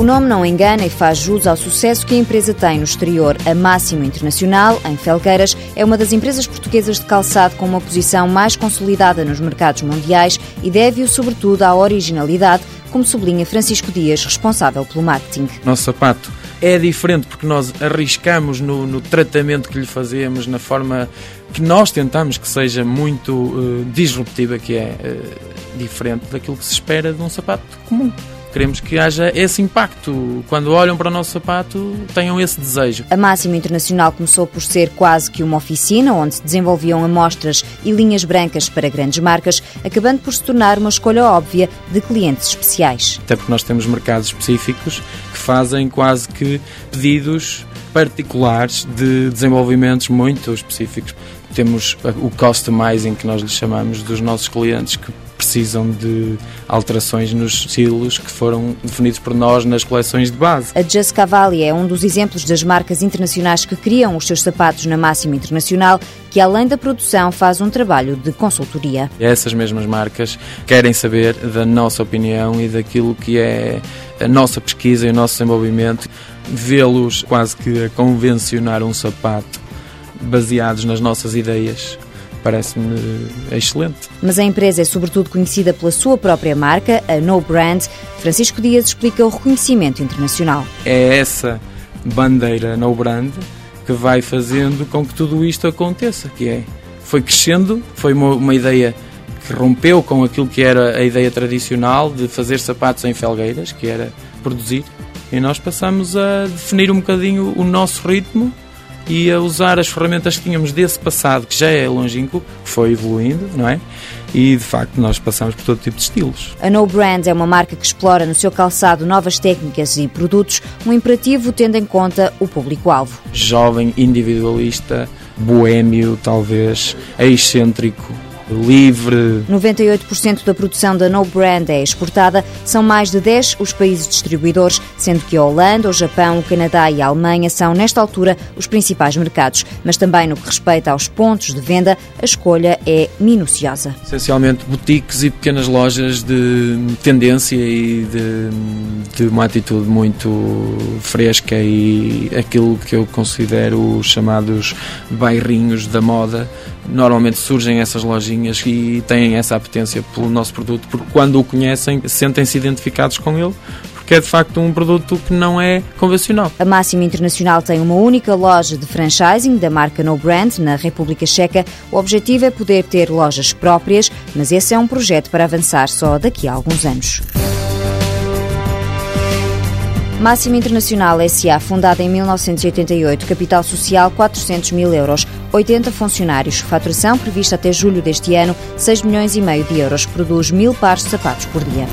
O nome não engana e faz jus ao sucesso que a empresa tem no exterior. A Máximo Internacional, em Felgueiras, é uma das empresas portuguesas de calçado com uma posição mais consolidada nos mercados mundiais e deve-o sobretudo à originalidade, como sublinha Francisco Dias, responsável pelo marketing. Nosso sapato é diferente porque nós arriscamos no, no, tratamento que lhe fazemos, na forma que nós tentamos que seja muito uh, disruptiva, que é uh, diferente daquilo que se espera de um sapato comum. Queremos que haja esse impacto. Quando olham para o nosso sapato, tenham esse desejo. A Máximo Internacional começou por ser quase que uma oficina onde se desenvolviam amostras e linhas brancas para grandes marcas, acabando por se tornar uma escolha óbvia de clientes especiais. Até porque nós temos mercados específicos que fazem quase que pedidos particulares de desenvolvimentos muito específicos. Temos o customizing que nós lhe chamamos dos nossos clientes que precisam de alterações nos estilos que foram definidos por nós nas coleções de base. A Just Cavalli é um dos exemplos das marcas internacionais que criam os seus sapatos na Máxima Internacional, que além da produção faz um trabalho de consultoria. Essas mesmas marcas querem saber da nossa opinião e daquilo que é a nossa pesquisa e o nosso desenvolvimento, vê-los quase que a convencionar um sapato baseados nas nossas ideias parece-me excelente. Mas a empresa é sobretudo conhecida pela sua própria marca, a No Brand. Francisco Dias explica o reconhecimento internacional. É essa bandeira No Brand que vai fazendo com que tudo isto aconteça, que é foi crescendo, foi uma, uma ideia que rompeu com aquilo que era a ideia tradicional de fazer sapatos em felgueiras, que era produzir, e nós passamos a definir um bocadinho o nosso ritmo e a usar as ferramentas que tínhamos desse passado, que já é longínquo, foi evoluindo, não é? E de facto nós passamos por todo tipo de estilos. A No Brand é uma marca que explora no seu calçado novas técnicas e produtos, um imperativo tendo em conta o público-alvo. Jovem, individualista, boêmio, talvez, excêntrico, livre. 98% da produção da No Brand é exportada, são mais de 10 os países distribuidores, sendo que a Holanda, o Japão, o Canadá e a Alemanha são, nesta altura, os principais mercados. Mas também no que respeita aos pontos de venda, a escolha é minuciosa. Essencialmente boutiques e pequenas lojas de tendência e de, de uma atitude muito fresca e aquilo que eu considero os chamados bairrinhos da moda. Normalmente surgem essas lojinhas e têm essa apetência pelo nosso produto, porque quando o conhecem, sentem-se identificados com ele, porque é de facto um produto que não é convencional. A Máxima Internacional tem uma única loja de franchising da marca No Brand na República Checa. O objetivo é poder ter lojas próprias, mas esse é um projeto para avançar só daqui a alguns anos. Máxima Internacional SA, fundada em 1988, capital social 400 mil euros, 80 funcionários, faturação prevista até julho deste ano 6 milhões e meio de euros, produz mil pares de sapatos por dia.